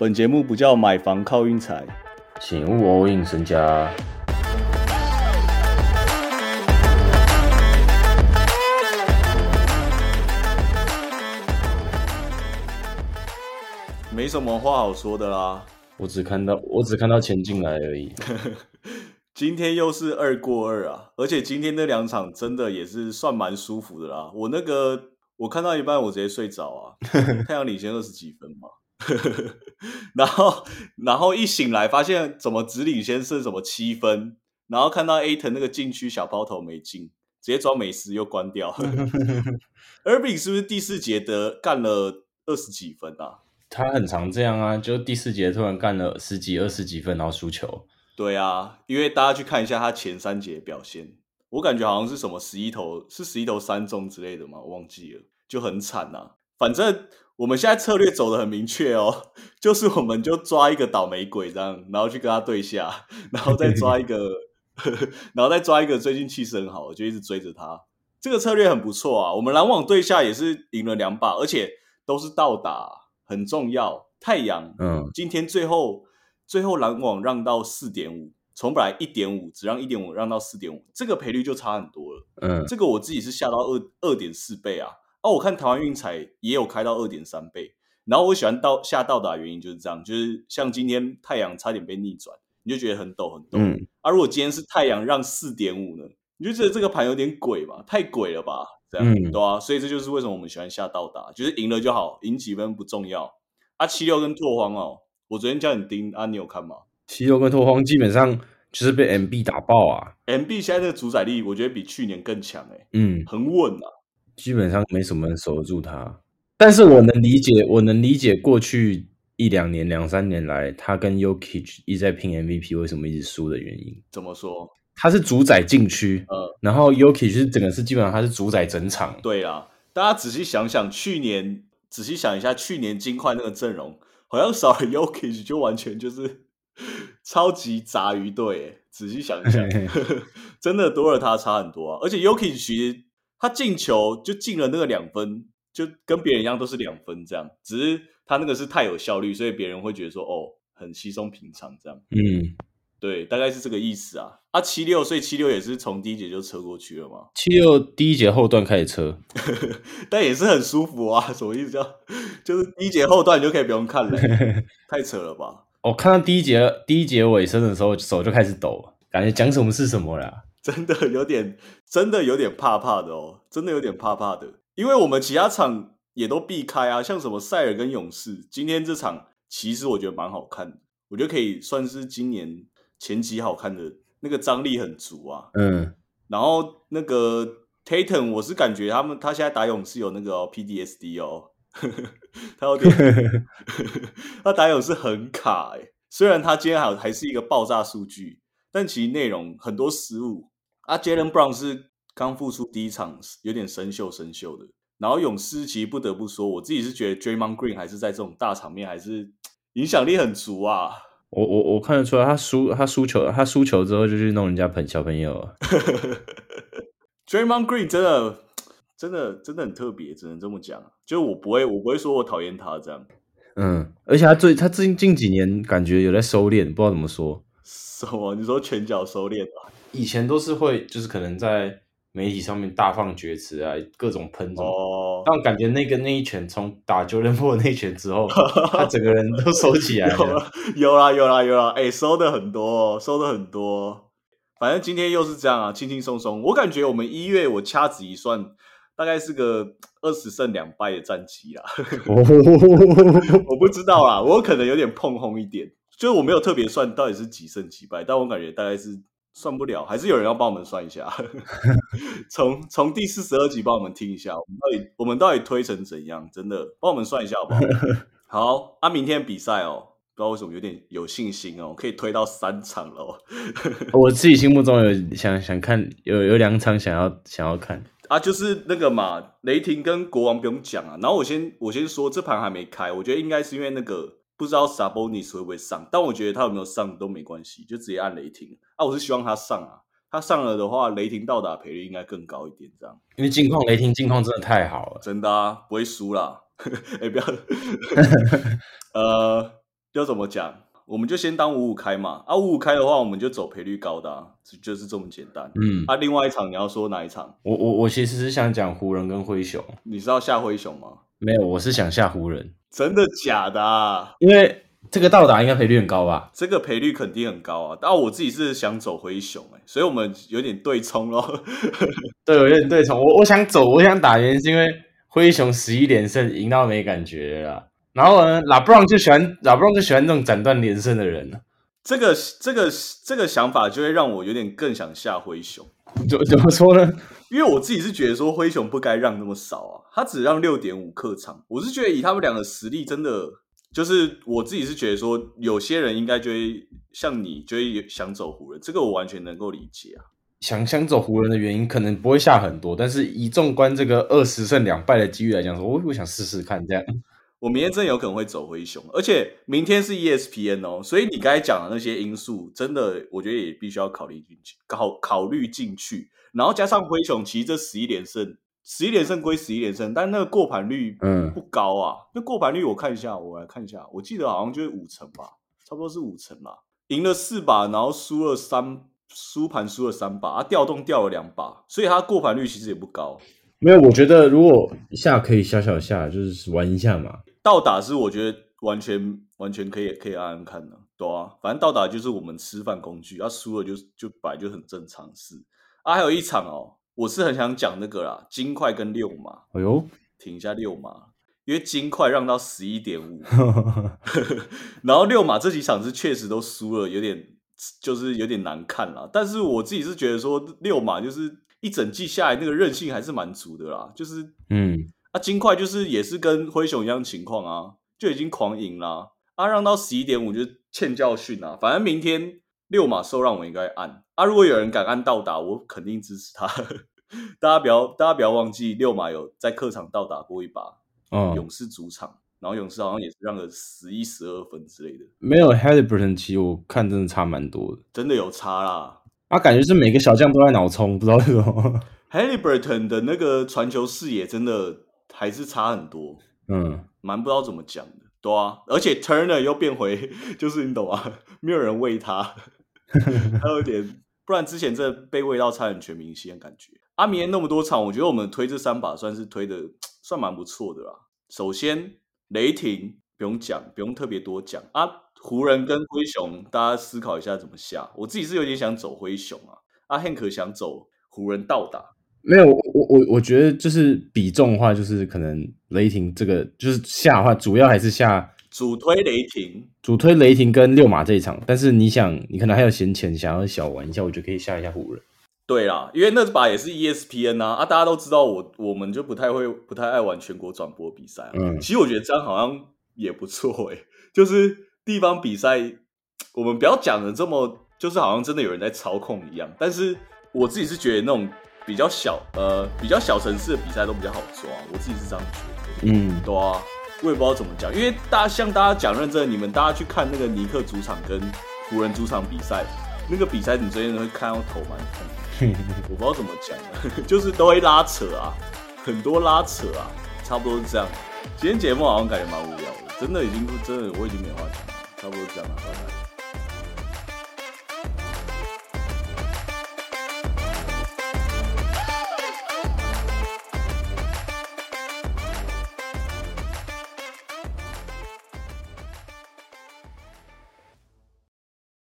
本节目不叫买房靠运财，请勿 all in 身家。没什么话好说的啦。我只看到我只看到钱进来而已。今天又是二过二啊，而且今天那两场真的也是算蛮舒服的啦。我那个我看到一半我直接睡着啊，太阳领先二十几分嘛，然后然后一醒来发现怎么只领先剩什么七分，然后看到 A 腾那个禁区小抛投没进，直接装美食又关掉。Irving 是不是第四节得干了二十几分啊？他很常这样啊，就第四节突然干了十几、二十几分，然后输球。对啊，因为大家去看一下他前三节表现，我感觉好像是什么十一投是十一投三中之类的嘛，我忘记了，就很惨呐。反正我们现在策略走的很明确哦，就是我们就抓一个倒霉鬼这样，然后去跟他对下，然后再抓一个，然后再抓一个最近气势很好，我就一直追着他。这个策略很不错啊，我们篮网对下也是赢了两把，而且都是倒打。很重要，太阳，嗯，今天最后最后篮网让到四点五，从本来一点五只让一点五让到四点五，这个赔率就差很多了，嗯，这个我自己是下到二二点四倍啊，哦，我看台湾运彩也有开到二点三倍，然后我喜欢到下到达原因就是这样，就是像今天太阳差点被逆转，你就觉得很陡很陡，嗯，啊，如果今天是太阳让四点五呢，你就觉得这个盘有点鬼吧，太鬼了吧？这样对啊，所以这就是为什么我们喜欢下到达，就是赢了就好，赢几分不重要。啊，七六跟拓荒哦，我昨天叫你盯啊，你有看吗？七六跟拓荒基本上就是被 MB 打爆啊，MB 现在这个主宰力，我觉得比去年更强哎，嗯，很稳啊，基本上没什么人守得住他。但是我能理解，我能理解过去一两年、两三年来，他跟 Yokich 一直在拼 MVP，为什么一直输的原因。怎么说？他是主宰禁区，嗯，然后 Yokich 是整个是基本上他是主宰整场。对啊，大家仔细想想，去年。仔细想一下，去年金块那个阵容，好像少了 Yoki 就完全就是 超级杂鱼队。仔细想一想 真的多了他差很多啊！而且 Yoki 其实他进球就进了那个两分，就跟别人一样都是两分这样，只是他那个是太有效率，所以别人会觉得说哦，很稀松平常这样。嗯。对，大概是这个意思啊。啊，七六，所以七六也是从第一节就车过去了嘛。七六第一节后段开始车，但也是很舒服啊。什么意思？叫 就是第一节后段你就可以不用看了，太扯了吧？我看到第一节第一节尾声的时候，手就开始抖了，感觉讲什么是什么了。真的有点，真的有点怕怕的哦，真的有点怕怕的。因为我们其他场也都避开啊，像什么塞尔跟勇士，今天这场其实我觉得蛮好看的，我觉得可以算是今年。前期好看的那个张力很足啊，嗯，然后那个 Tatum，我是感觉他们他现在打勇士有那个哦 PDSD 哦，他有点 他打勇士很卡哎，虽然他今天还还是一个爆炸数据，但其实内容很多失误啊。Jalen Brown 是刚复出第一场有点生锈生锈的，然后勇士其实不得不说，我自己是觉得 Draymond Green 还是在这种大场面还是影响力很足啊。我我我看得出来，他输他输球，他输球之后就去弄人家朋小朋友。Draymond Green 真的真的真的很特别，只能这么讲。就我不会我不会说我讨厌他这样。嗯，而且他最他近近几年感觉有在收敛，不知道怎么说。什么？你说拳脚收敛啊？以前都是会，就是可能在。媒体上面大放厥词啊，各种喷哦，但感觉那个那一拳从打九连破那一拳之后，他整个人都收起来了。有啦有啦有啦，哎，收的很多，收的很多。反正今天又是这样啊，轻轻松松。我感觉我们一月我掐指一算，大概是个二十胜两败的战绩啦。我不知道啦，我可能有点碰轰一点，就是我没有特别算到底是几胜几败，但我感觉大概是。算不了，还是有人要帮我们算一下。从从第四十二集帮我们听一下，我们到底我们到底推成怎样？真的帮我们算一下好不好？好，啊，明天比赛哦，不知道为什么有点有信心哦，可以推到三场了。我自己心目中有想想看，有有两场想要想要看啊，就是那个嘛，雷霆跟国王不用讲啊。然后我先我先说，这盘还没开，我觉得应该是因为那个。不知道 Sabonis 会不会上，但我觉得他有没有上都没关系，就直接按雷霆啊！我是希望他上啊，他上了的话，雷霆到达赔率应该更高一点，这样。因为近况雷霆近况真的太好了，真的啊，不会输啦！哎，不要，呃，要怎么讲？我们就先当五五开嘛。啊，五五开的话，我们就走赔率高的，就是这么简单。嗯。啊，另外一场你要说哪一场？我我我其实是想讲湖人跟灰熊。你知道下灰熊吗？没有，我是想下湖人。真的假的？因为这个到达应该赔率很高吧？这个赔率肯定很高啊。但我自己是想走灰熊哎，所以我们有点对冲咯。对，有点对冲。我我想走，我想打原因是因为灰熊十一连胜赢到没感觉了。然后呢，拉布朗就喜欢拉布朗就喜欢那种斩断连胜的人呢。这个这个这个想法就会让我有点更想下灰熊。怎怎么说呢？因为我自己是觉得说灰熊不该让那么少啊，他只让六点五客场。我是觉得以他们两个实力，真的就是我自己是觉得说，有些人应该就会像你，就会想走湖人。这个我完全能够理解啊。想想走湖人的原因，可能不会下很多，但是以纵观这个二十胜两败的机遇来讲，说我我想试试看这样。我明天真有可能会走灰熊，而且明天是 ESPN 哦，所以你刚才讲的那些因素，真的我觉得也必须要考虑进去，考考虑进去。然后加上灰熊，其实这十一连胜，十一连胜归十一连胜，但那个过盘率嗯不高啊。那过盘率我看一下，我来看一下，我记得好像就是五成吧，差不多是五成吧。赢了四把，然后输了三，输盘输了三把，啊，调动掉了两把，所以它过盘率其实也不高。没有，我觉得如果下可以小小下，就是玩一下嘛。倒打是我觉得完全完全可以可以按按看的，对啊，反正倒打就是我们吃饭工具，啊输了就就摆就很正常事。啊，还有一场哦，我是很想讲那个啦，金块跟六马。哎呦，停一下六马，因为金块让到十一点五，然后六马这几场是确实都输了，有点就是有点难看啦。但是我自己是觉得说六马就是一整季下来那个韧性还是蛮足的啦，就是嗯，啊金块就是也是跟灰熊一样情况啊，就已经狂赢啦。啊让到十一点五就欠教训啊，反正明天。六马受让我应该按啊！如果有人敢按到达，我肯定支持他。大家不要，大家不要忘记，六马有在客场到达过一把，嗯勇士主场，然后勇士好像也是让了十一、十二分之类的。没有 Halliburton，其实我看真的差蛮多的，真的有差啦。啊，感觉是每个小将都在脑冲，不知道为什么。Halliburton 的那个传球视野真的还是差很多，嗯，蛮不知道怎么讲的，对啊。而且 Turner 又变回，就是你懂啊，没有人喂他。还有点，不然之前这被喂到差点全明星的感觉。阿明那么多场，我觉得我们推这三把算是推的 算蛮不错的啦。首先雷霆不用讲，不用特别多讲啊。湖人跟灰熊，大家思考一下怎么下。我自己是有点想走灰熊啊。阿 Hank 想走湖人倒打，没有我我我觉得就是比重的话，就是可能雷霆这个就是下的话，主要还是下。主推雷霆，主推雷霆跟六马这一场，但是你想，你可能还有闲钱，想要小玩一下，我觉得可以下一下湖人。对啦，因为那把也是 ESPN 啊，啊，大家都知道我，我们就不太会，不太爱玩全国转播比赛。嗯，其实我觉得这样好像也不错诶，就是地方比赛，我们不要讲的这么，就是好像真的有人在操控一样。但是我自己是觉得那种比较小，呃，比较小城市的比赛都比较好抓，我自己是这样觉得。嗯，对啊。我也不知道怎么讲，因为大家像大家讲认真，你们大家去看那个尼克主场跟湖人主场比赛，那个比赛你真的会看到头蛮痛。我不知道怎么讲，就是都会拉扯啊，很多拉扯啊，差不多是这样。今天节目好像感觉蛮无聊的，真的已经真的我已经没话讲了，差不多这样了，拜拜。